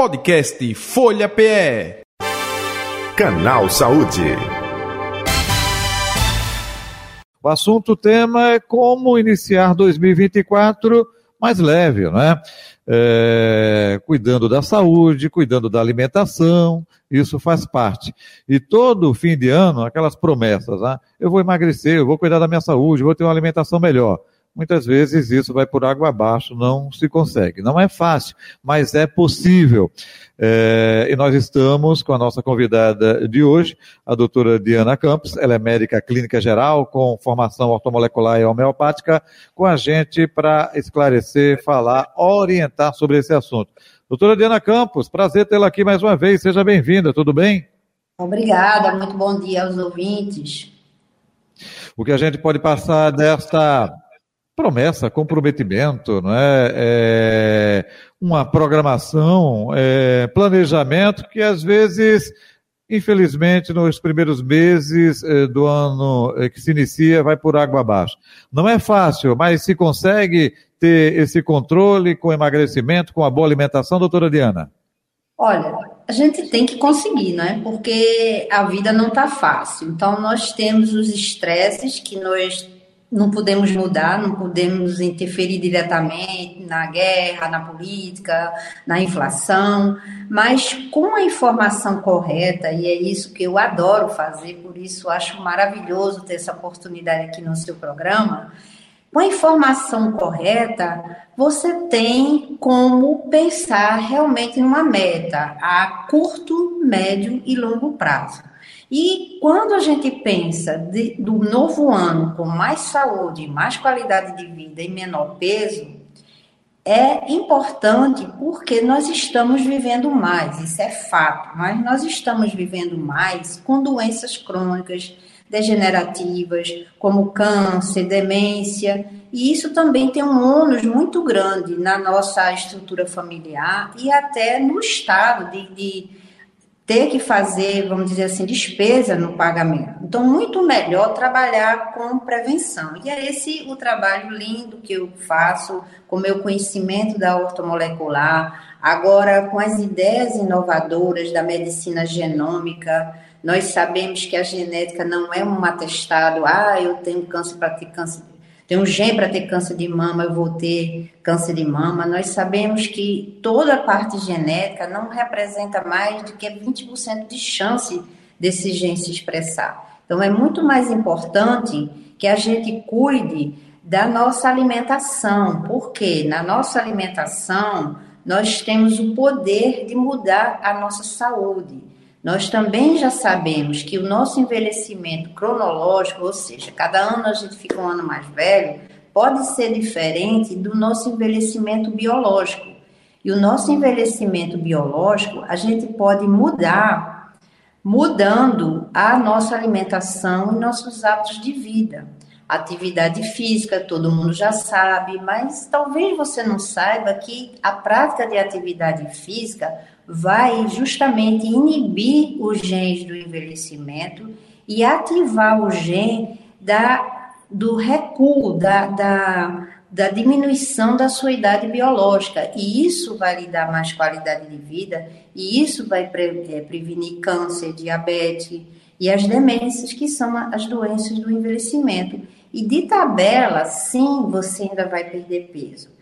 Podcast Folha PE. Canal Saúde. O assunto o tema é como iniciar 2024 mais leve, né? É, cuidando da saúde, cuidando da alimentação, isso faz parte. E todo fim de ano, aquelas promessas, né? eu vou emagrecer, eu vou cuidar da minha saúde, vou ter uma alimentação melhor muitas vezes isso vai por água abaixo, não se consegue. Não é fácil, mas é possível. É, e nós estamos com a nossa convidada de hoje, a doutora Diana Campos, ela é médica clínica geral, com formação ortomolecular e homeopática, com a gente para esclarecer, falar, orientar sobre esse assunto. Doutora Diana Campos, prazer tê-la aqui mais uma vez, seja bem-vinda, tudo bem? Obrigada, muito bom dia aos ouvintes. O que a gente pode passar desta promessa, comprometimento, não é? é uma programação, é, planejamento que às vezes, infelizmente, nos primeiros meses é, do ano é, que se inicia, vai por água abaixo. Não é fácil, mas se consegue ter esse controle com emagrecimento, com a boa alimentação, doutora Diana? Olha, a gente tem que conseguir, não é? Porque a vida não está fácil. Então, nós temos os estresses que nós não podemos mudar, não podemos interferir diretamente na guerra, na política, na inflação, mas com a informação correta, e é isso que eu adoro fazer, por isso acho maravilhoso ter essa oportunidade aqui no seu programa. Com a informação correta, você tem como pensar realmente numa meta a curto, médio e longo prazo. E quando a gente pensa de, do novo ano com mais saúde, mais qualidade de vida e menor peso, é importante porque nós estamos vivendo mais, isso é fato, mas nós estamos vivendo mais com doenças crônicas, degenerativas, como câncer, demência, e isso também tem um ônus muito grande na nossa estrutura familiar e até no estado de, de ter que fazer, vamos dizer assim, despesa no pagamento. Então, muito melhor trabalhar com prevenção. E é esse o trabalho lindo que eu faço com meu conhecimento da ortomolecular, agora com as ideias inovadoras da medicina genômica. Nós sabemos que a genética não é um atestado, ah, eu tenho câncer para ter câncer tem um gene para ter câncer de mama, eu vou ter câncer de mama. Nós sabemos que toda a parte genética não representa mais do que 20% de chance desse gene se expressar. Então, é muito mais importante que a gente cuide da nossa alimentação, porque na nossa alimentação nós temos o poder de mudar a nossa saúde. Nós também já sabemos que o nosso envelhecimento cronológico, ou seja, cada ano a gente fica um ano mais velho, pode ser diferente do nosso envelhecimento biológico. E o nosso envelhecimento biológico a gente pode mudar mudando a nossa alimentação e nossos hábitos de vida. Atividade física, todo mundo já sabe, mas talvez você não saiba que a prática de atividade física vai justamente inibir os genes do envelhecimento e ativar o gene da, do recuo, da, da, da diminuição da sua idade biológica. E isso vai lhe dar mais qualidade de vida, e isso vai pre, é, prevenir câncer, diabetes e as demências, que são as doenças do envelhecimento. E de tabela, sim, você ainda vai perder peso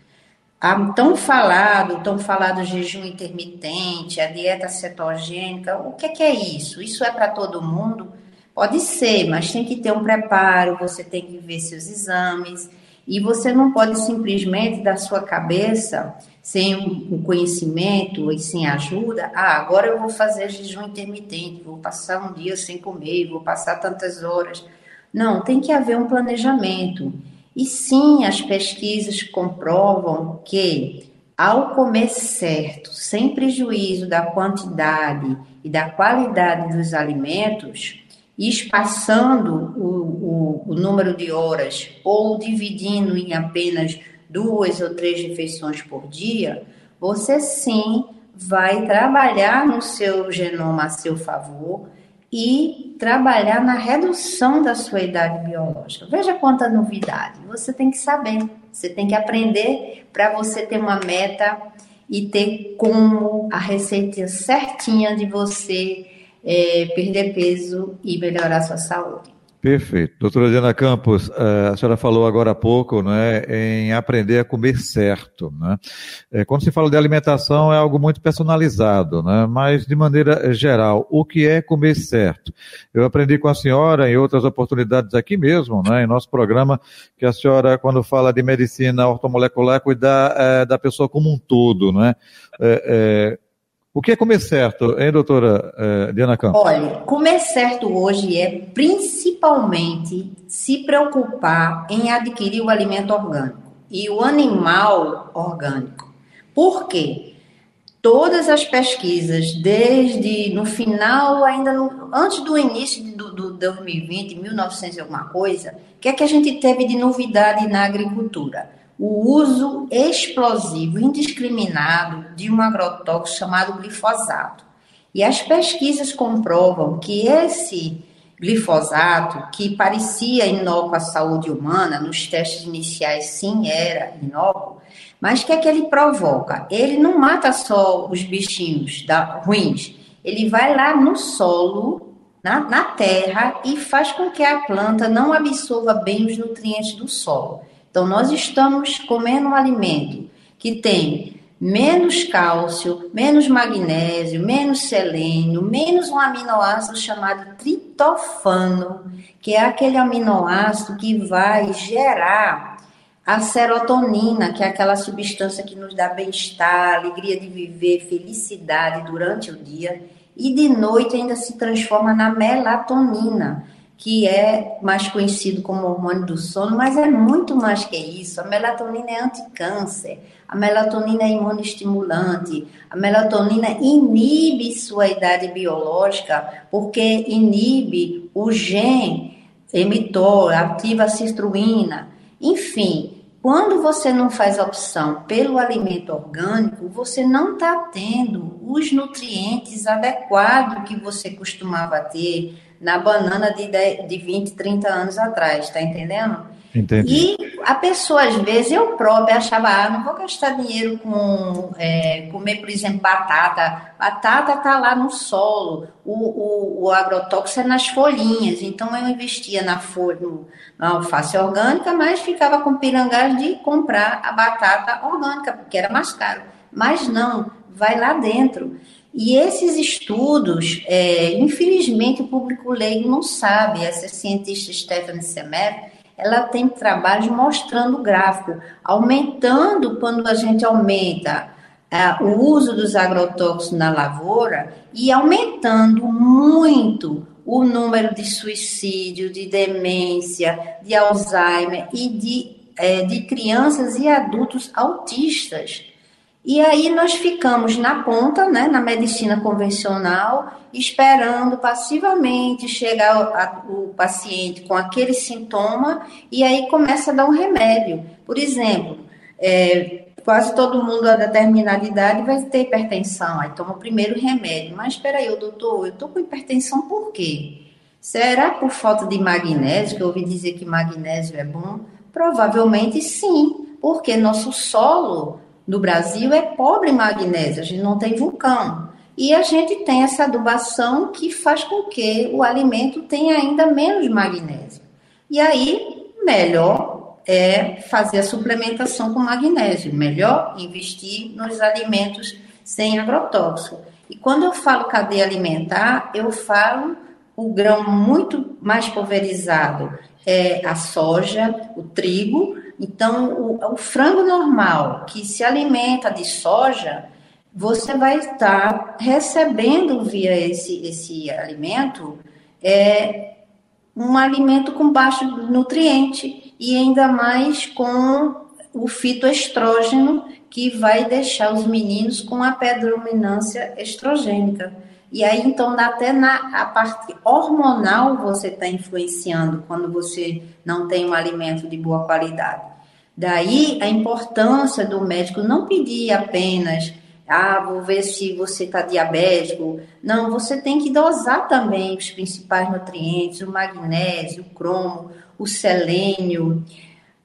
a tão falado, tão falado jejum intermitente, a dieta cetogênica, o que é, que é isso? Isso é para todo mundo? Pode ser, mas tem que ter um preparo, você tem que ver seus exames, e você não pode simplesmente da sua cabeça, sem um conhecimento e sem ajuda, ah, agora eu vou fazer jejum intermitente, vou passar um dia sem comer, vou passar tantas horas. Não, tem que haver um planejamento. E sim, as pesquisas comprovam que ao comer certo, sem prejuízo da quantidade e da qualidade dos alimentos, espaçando o, o, o número de horas ou dividindo em apenas duas ou três refeições por dia, você sim vai trabalhar no seu genoma a seu favor e trabalhar na redução da sua idade biológica. Veja quanta novidade. Você tem que saber, você tem que aprender para você ter uma meta e ter como a receita certinha de você é, perder peso e melhorar sua saúde. Perfeito. Doutora Diana Campos, eh, a senhora falou agora há pouco né, em aprender a comer certo. Né? Eh, quando se fala de alimentação é algo muito personalizado, né? mas de maneira geral, o que é comer certo? Eu aprendi com a senhora em outras oportunidades aqui mesmo, né, em nosso programa, que a senhora, quando fala de medicina ortomolecular, cuidar é, da pessoa como um todo. Né? É, é, o que é comer certo, hein, doutora eh, Diana Campos? Olha, comer certo hoje é principalmente se preocupar em adquirir o alimento orgânico e o animal orgânico. Por quê? Todas as pesquisas, desde no final, ainda no, antes do início do, do 2020, 1900 e alguma coisa, o que é que a gente teve de novidade na agricultura? O uso explosivo indiscriminado de um agrotóxico chamado glifosato. E as pesquisas comprovam que esse glifosato, que parecia inócuo à saúde humana, nos testes iniciais sim era inócuo, mas que é que ele provoca? Ele não mata só os bichinhos da, ruins, ele vai lá no solo, na, na terra, e faz com que a planta não absorva bem os nutrientes do solo. Então, nós estamos comendo um alimento que tem menos cálcio, menos magnésio, menos selênio, menos um aminoácido chamado tritofano, que é aquele aminoácido que vai gerar a serotonina, que é aquela substância que nos dá bem-estar, alegria de viver, felicidade durante o dia, e de noite ainda se transforma na melatonina que é mais conhecido como hormônio do sono, mas é muito mais que isso. A melatonina é anticâncer, a melatonina é imunoestimulante, a melatonina inibe sua idade biológica, porque inibe o gene emitor, ativa a cistruína. Enfim, quando você não faz opção pelo alimento orgânico, você não está tendo os nutrientes adequados que você costumava ter na banana de, 10, de 20, 30 anos atrás, tá entendendo? Entendi. E a pessoa, às vezes, eu própria achava, ah, não vou gastar dinheiro com é, comer, por exemplo, batata. Batata tá lá no solo, o, o, o agrotóxico é nas folhinhas. Então, eu investia na folha, na alface orgânica, mas ficava com pirangás de comprar a batata orgânica, porque era mais caro. Mas não, vai lá dentro. E esses estudos, é, infelizmente, o público leigo não sabe. Essa cientista Stephanie Semer, ela tem trabalhos mostrando o gráfico, aumentando quando a gente aumenta é, o uso dos agrotóxicos na lavoura e aumentando muito o número de suicídio, de demência, de Alzheimer e de, é, de crianças e adultos autistas. E aí nós ficamos na ponta, né, na medicina convencional, esperando passivamente chegar a, o paciente com aquele sintoma e aí começa a dar um remédio. Por exemplo, é, quase todo mundo a determinada idade vai ter hipertensão, aí toma o primeiro remédio. Mas espera aí, doutor, eu estou com hipertensão por quê? Será por falta de magnésio, que eu ouvi dizer que magnésio é bom? Provavelmente sim, porque nosso solo no Brasil é pobre em magnésio, a gente não tem vulcão. E a gente tem essa adubação que faz com que o alimento tenha ainda menos magnésio. E aí, melhor é fazer a suplementação com magnésio, melhor investir nos alimentos sem agrotóxico. E quando eu falo cadeia alimentar, eu falo o grão muito mais pulverizado, é a soja, o trigo, então, o, o frango normal, que se alimenta de soja, você vai estar recebendo via esse, esse alimento é, um alimento com baixo nutriente e ainda mais com o fitoestrógeno que vai deixar os meninos com a predominância estrogênica. E aí, então, até na a parte hormonal você está influenciando quando você não tem um alimento de boa qualidade. Daí a importância do médico não pedir apenas, ah, vou ver se você está diabético. Não, você tem que dosar também os principais nutrientes, o magnésio, o cromo, o selênio,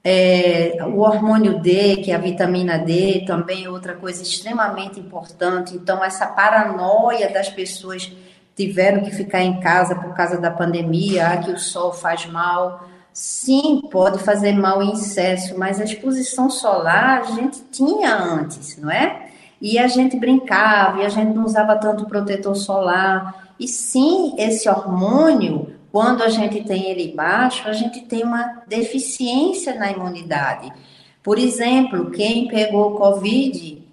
É, o hormônio D, que é a vitamina D, também outra coisa extremamente importante. Então, essa paranoia das pessoas tiveram que ficar em casa por causa da pandemia, ah, que o sol faz mal. Sim, pode fazer mal em excesso, mas a exposição solar a gente tinha antes, não é? E a gente brincava, e a gente não usava tanto protetor solar. E sim, esse hormônio, quando a gente tem ele baixo, a gente tem uma deficiência na imunidade. Por exemplo, quem pegou Covid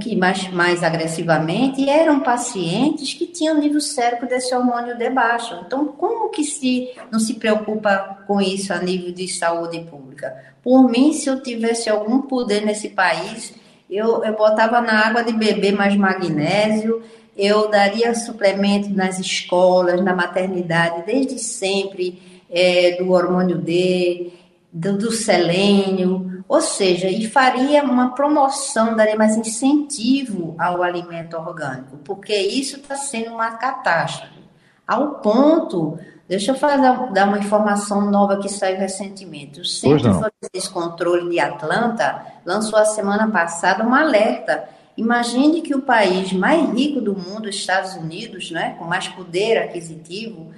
que mais, mais agressivamente eram pacientes que tinham nível sérico desse hormônio de baixo. Então, como que se não se preocupa com isso a nível de saúde pública? Por mim, se eu tivesse algum poder nesse país, eu, eu botava na água de beber mais magnésio, eu daria suplemento nas escolas, na maternidade, desde sempre, é, do hormônio D, do, do selênio, ou seja, e faria uma promoção, daria mais incentivo ao alimento orgânico, porque isso está sendo uma catástrofe. Ao ponto, deixa eu fazer, dar uma informação nova que saiu recentemente. O Centro de Descontrole de Atlanta lançou a semana passada um alerta. Imagine que o país mais rico do mundo, Estados Unidos, né, com mais poder aquisitivo,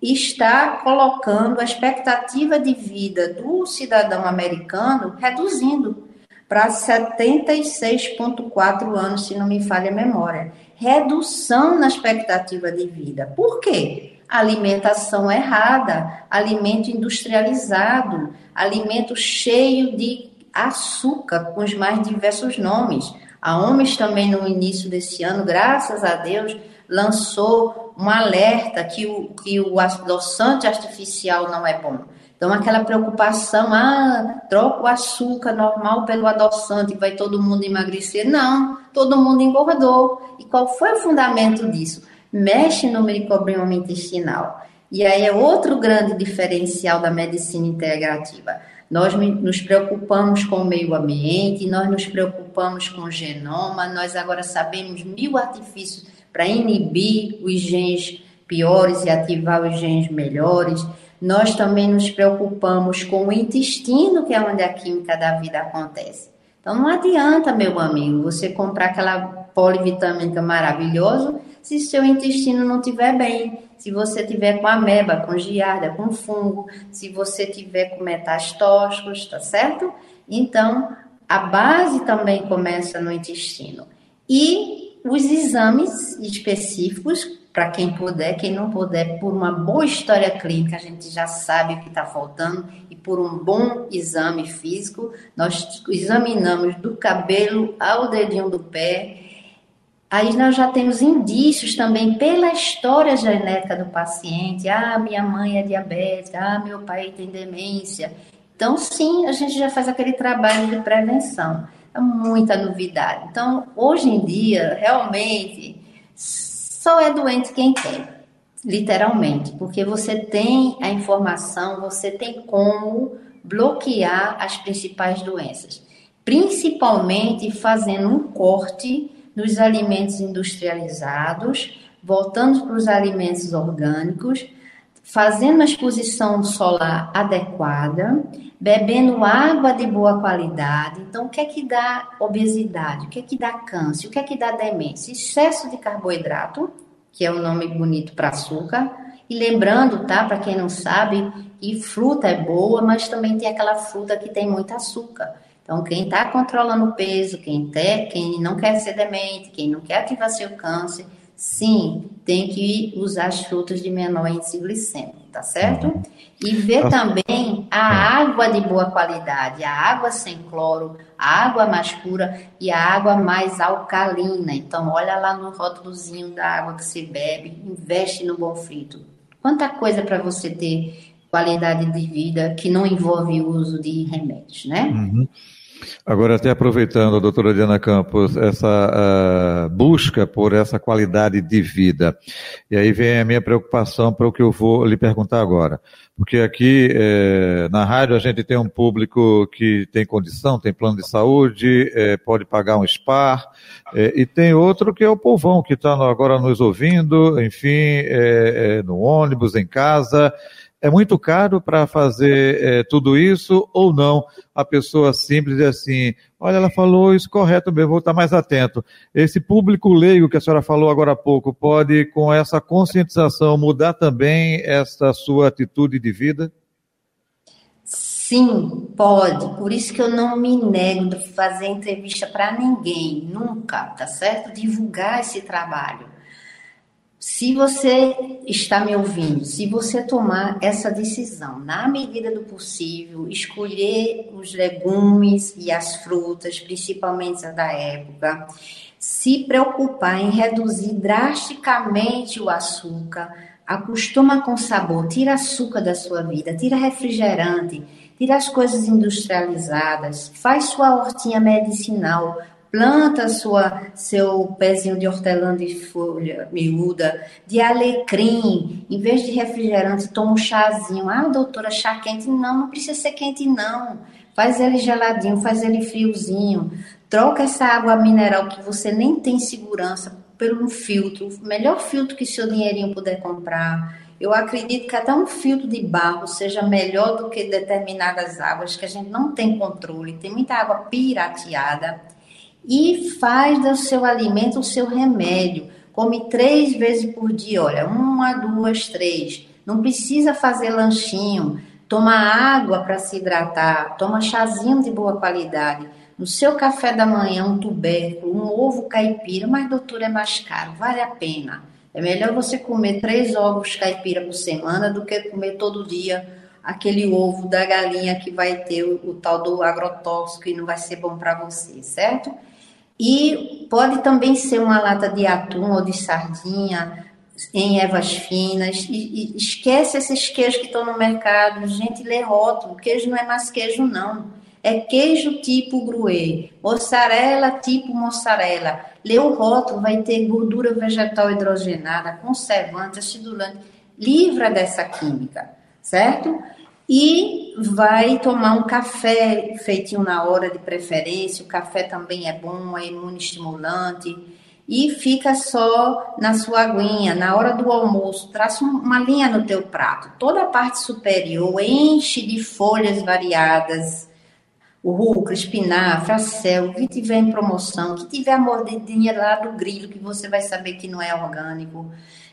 está colocando a expectativa de vida do cidadão americano reduzindo para 76,4 anos, se não me falha a memória. Redução na expectativa de vida. Por quê? Alimentação errada, alimento industrializado, alimento cheio de açúcar, com os mais diversos nomes. A OMS também, no início desse ano, graças a Deus, lançou um alerta que o, que o adoçante artificial não é bom. Então, aquela preocupação, ah, troca o açúcar normal pelo adoçante, vai todo mundo emagrecer. Não, todo mundo engordou. E qual foi o fundamento disso? Mexe no microbioma intestinal. E aí é outro grande diferencial da medicina integrativa. Nós nos preocupamos com o meio ambiente, nós nos preocupamos com o genoma, nós agora sabemos mil artifícios para inibir os genes piores e ativar os genes melhores. Nós também nos preocupamos com o intestino, que é onde a química da vida acontece. Então não adianta, meu amigo, você comprar aquela polivitamínica maravilhosa se seu intestino não estiver bem, se você tiver com ameba, com giardia, com fungo, se você tiver com metastóxicos, tá certo? Então, a base também começa no intestino. E os exames específicos, para quem puder, quem não puder, por uma boa história clínica, a gente já sabe o que está faltando, e por um bom exame físico, nós examinamos do cabelo ao dedinho do pé. Aí nós já temos indícios também pela história genética do paciente. Ah, minha mãe é diabética, ah, meu pai tem demência. Então, sim, a gente já faz aquele trabalho de prevenção é muita novidade. Então, hoje em dia, realmente, só é doente quem quer, literalmente, porque você tem a informação, você tem como bloquear as principais doenças, principalmente fazendo um corte nos alimentos industrializados, voltando para os alimentos orgânicos, fazendo a exposição solar adequada bebendo água de boa qualidade. Então, o que é que dá obesidade? O que é que dá câncer? O que é que dá demência? Excesso de carboidrato, que é o um nome bonito para açúcar. E lembrando, tá, para quem não sabe, que fruta é boa, mas também tem aquela fruta que tem muito açúcar. Então, quem está controlando o peso, quem, ter, quem não quer ser demente, quem não quer ativar seu câncer, sim, tem que usar as frutas de menor índice glicêmico, tá certo? Uhum. E ver também a água de boa qualidade, a água sem cloro, a água mais pura e a água mais alcalina. Então, olha lá no rótulozinho da água que você bebe, investe no bom frito. Quanta coisa para você ter qualidade de vida que não envolve o uso de remédios, né? Uhum. Agora, até aproveitando, doutora Diana Campos, essa uh, busca por essa qualidade de vida. E aí vem a minha preocupação para o que eu vou lhe perguntar agora. Porque aqui eh, na rádio a gente tem um público que tem condição, tem plano de saúde, eh, pode pagar um SPAR, eh, e tem outro que é o povão que está agora nos ouvindo, enfim, no ônibus, em casa, É muito caro para fazer é, tudo isso ou não? A pessoa simples assim, olha, ela falou isso correto mesmo, vou estar mais atento. Esse público leigo que a senhora falou agora há pouco, pode, com essa conscientização, mudar também essa sua atitude de vida? Sim, pode. Por isso que eu não me nego de fazer entrevista para ninguém, nunca, tá certo? Divulgar esse trabalho. Se você está me ouvindo, se você tomar essa decisão, na medida do possível, escolher os legumes e as frutas, principalmente as da época, se preocupar em reduzir drasticamente o açúcar, acostuma com sabor, tira açúcar da sua vida, tira refrigerante, tira as coisas industrializadas, faz sua hortinha medicinal, planta sua, seu pezinho de hortelã de folha miúda, de alecrim, em vez de refrigerante, toma um chazinho. Ah, doutora, chá quente? Não, não precisa ser quente, não. Faz ele geladinho, faz ele friozinho. Troca essa água mineral que você nem tem segurança pelo filtro, o melhor filtro que seu dinheirinho puder comprar eu acredito que até um filtro de barro seja melhor do que determinadas águas que a gente não tem controle. Tem muita água pirateada. E faz do seu alimento o seu remédio. Come três vezes por dia, olha, uma, duas, três. Não precisa fazer lanchinho. Toma água para se hidratar. Toma chazinho de boa qualidade. No seu café da manhã, um tubérculo, um ovo caipira. Mas, doutor, é mais caro. Vale a pena. É melhor você comer três ovos caipira por semana do que comer todo dia aquele ovo da galinha que vai ter o, o tal do agrotóxico e não vai ser bom para você, certo? E pode também ser uma lata de atum ou de sardinha em ervas finas. E, e esquece esses queijos que estão no mercado. Gente, lê rótulo. Queijo não é mais queijo, não. É queijo tipo gruê, mozzarella tipo mozzarella. Lê o rótulo, vai ter gordura vegetal hidrogenada, conservante, acidulante. Livra dessa química, certo? E vai tomar um café feitinho na hora de preferência. O café também é bom, é imunoestimulante. E fica só na sua aguinha, na hora do almoço, traça uma linha no teu prato. Toda a parte superior enche de folhas variadas, o rúcula, espinafre, céu, que tiver em promoção, que tiver a mordidinha lá do grilo, que você vai saber que não é orgânico,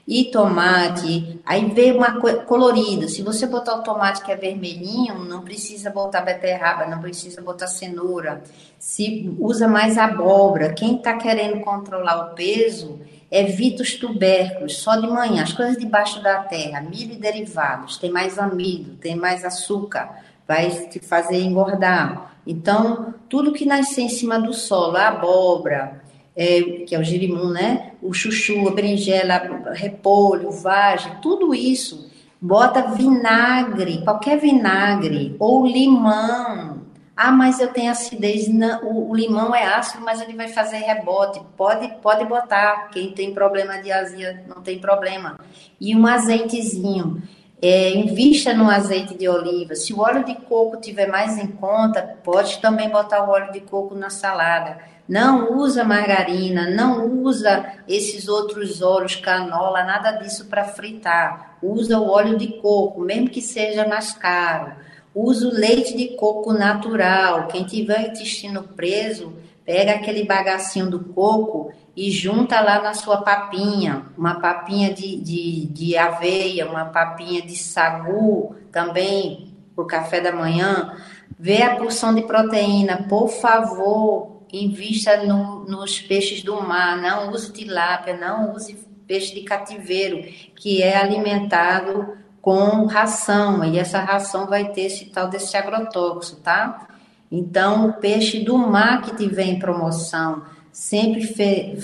e tomate, aí vê uma colorida. Se você botar o tomate que é vermelhinho, não precisa botar beterraba, não precisa botar cenoura. Se usa mais abóbora, quem está querendo controlar o peso, evita os tubérculos, só de manhã, as coisas debaixo da terra, milho e derivados, tem mais amido, tem mais açúcar, vai te fazer engordar. Então, tudo que nasce em cima do solo, a abóbora, é, que é o girimum, né? O chuchu, a berinjela, repolho, vagem, tudo isso. Bota vinagre, qualquer vinagre, ou limão. Ah, mas eu tenho acidez. Não, o, o, limão é ácido, mas ele vai fazer rebote. Pode, pode botar. Quem tem problema de azia não tem problema. E um azeitezinho. É, invista no azeite de oliva. Se o óleo de coco tiver mais em conta, pode também botar o óleo de coco na salada. Não usa margarina, não usa esses outros óleos, canola, nada disso para fritar. Usa o óleo de coco, mesmo que seja mais caro. Usa o leite de coco natural. Quem tiver intestino preso, pega aquele bagacinho do coco e junta lá na sua papinha, uma papinha de, de, de aveia, uma papinha de sagu também o café da manhã. Vê a porção de proteína, por favor, invista no, nos peixes do mar, não use tilápia, não use peixe de cativeiro, que é alimentado com ração, e essa ração vai ter esse tal desse agrotóxico, tá? Então, o peixe do mar que tiver em promoção, sempre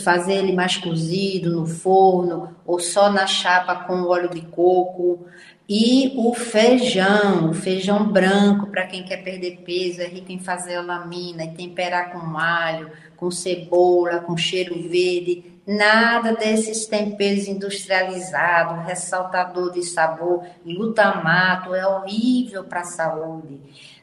fazer ele mais cozido no forno ou só na chapa com óleo de coco. E o feijão, o feijão branco, para quem quer perder peso, é rico em fazer lamina e temperar com alho, com cebola, com cheiro verde. Nada desses temperos industrializados, ressaltador de sabor, glutamato, é horrível para a saúde.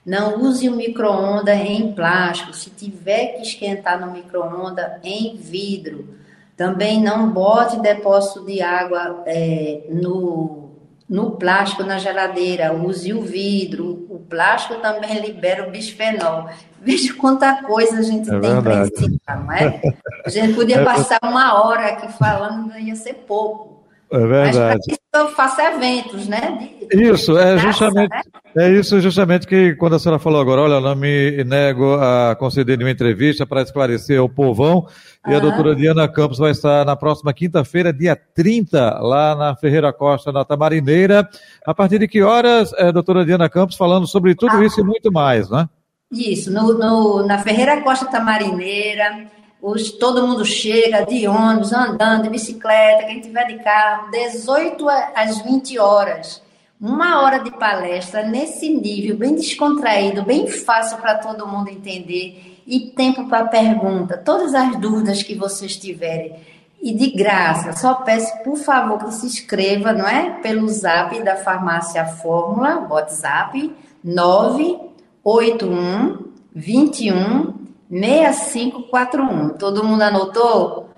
Não use o micro-ondas em plástico. Se tiver que esquentar no micro-ondas, em vidro. Também não bote depósito de água é, no, no plástico na geladeira, use o vidro, o plástico também libera o bisfenol. Veja quanta coisa a gente é tem para ensinar, não é? A gente podia é passar uma hora aqui falando, ia ser pouco. É verdade. Mas eu faço eventos, né? De, isso, é graça, justamente, né? é isso justamente que quando a senhora falou agora, olha, eu não me nego a conceder uma entrevista para esclarecer o povão, e a doutora Diana Campos vai estar na próxima quinta-feira, dia 30, lá na Ferreira Costa, na Tamarineira. A partir de que horas, é, doutora Diana Campos, falando sobre tudo ah, isso e muito mais, né? Isso, no, no, na Ferreira Costa Tamarineira, todo mundo chega de ônibus, andando, de bicicleta, quem tiver de carro, 18 às 20 horas. Uma hora de palestra nesse nível, bem descontraído, bem fácil para todo mundo entender e tempo para pergunta, todas as dúvidas que vocês tiverem. E de graça, só peço, por favor, que se inscreva, não é? Pelo zap da Farmácia Fórmula, WhatsApp 981 21 6541. Todo mundo anotou?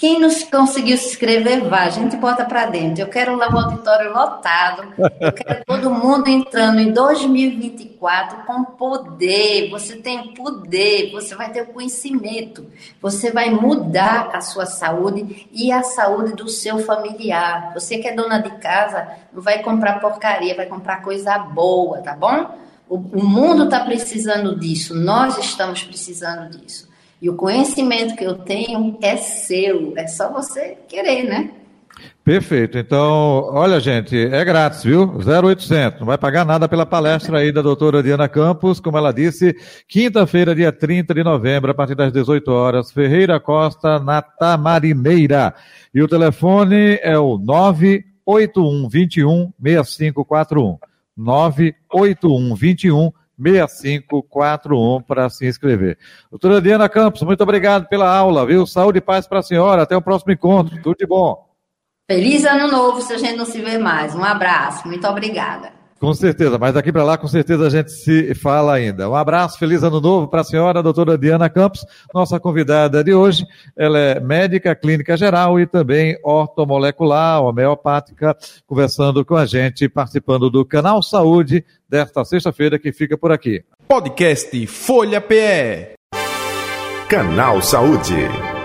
Quem não conseguiu se inscrever, vá. A gente bota para dentro. Eu quero o auditório lotado. Eu quero todo mundo entrando em 2024 com poder. Você tem poder, você vai ter o conhecimento. Você vai mudar a sua saúde e a saúde do seu familiar. Você que é dona de casa, não vai comprar porcaria, vai comprar coisa boa, tá bom? O, o mundo está precisando disso, nós estamos precisando disso. E o conhecimento que eu tenho é seu, é só você querer, né? Perfeito. Então, olha, gente, é grátis, viu? 0800. Não vai pagar nada pela palestra aí da doutora Diana Campos, como ela disse, quinta-feira, dia 30 de novembro, a partir das 18 horas, Ferreira Costa, na Tamarineira. E o telefone é o 98121 6541. 98121 6541 para se inscrever. Doutora Diana Campos, muito obrigado pela aula, viu? Saúde e paz para a senhora. Até o próximo encontro. Tudo de bom. Feliz ano novo se a gente não se vê mais. Um abraço. Muito obrigada. Com certeza, mas daqui para lá, com certeza a gente se fala ainda. Um abraço, feliz ano novo para a senhora, a doutora Diana Campos, nossa convidada de hoje. Ela é médica clínica geral e também ortomolecular, homeopática, conversando com a gente, participando do canal Saúde desta sexta-feira que fica por aqui. Podcast Folha PE. Canal Saúde.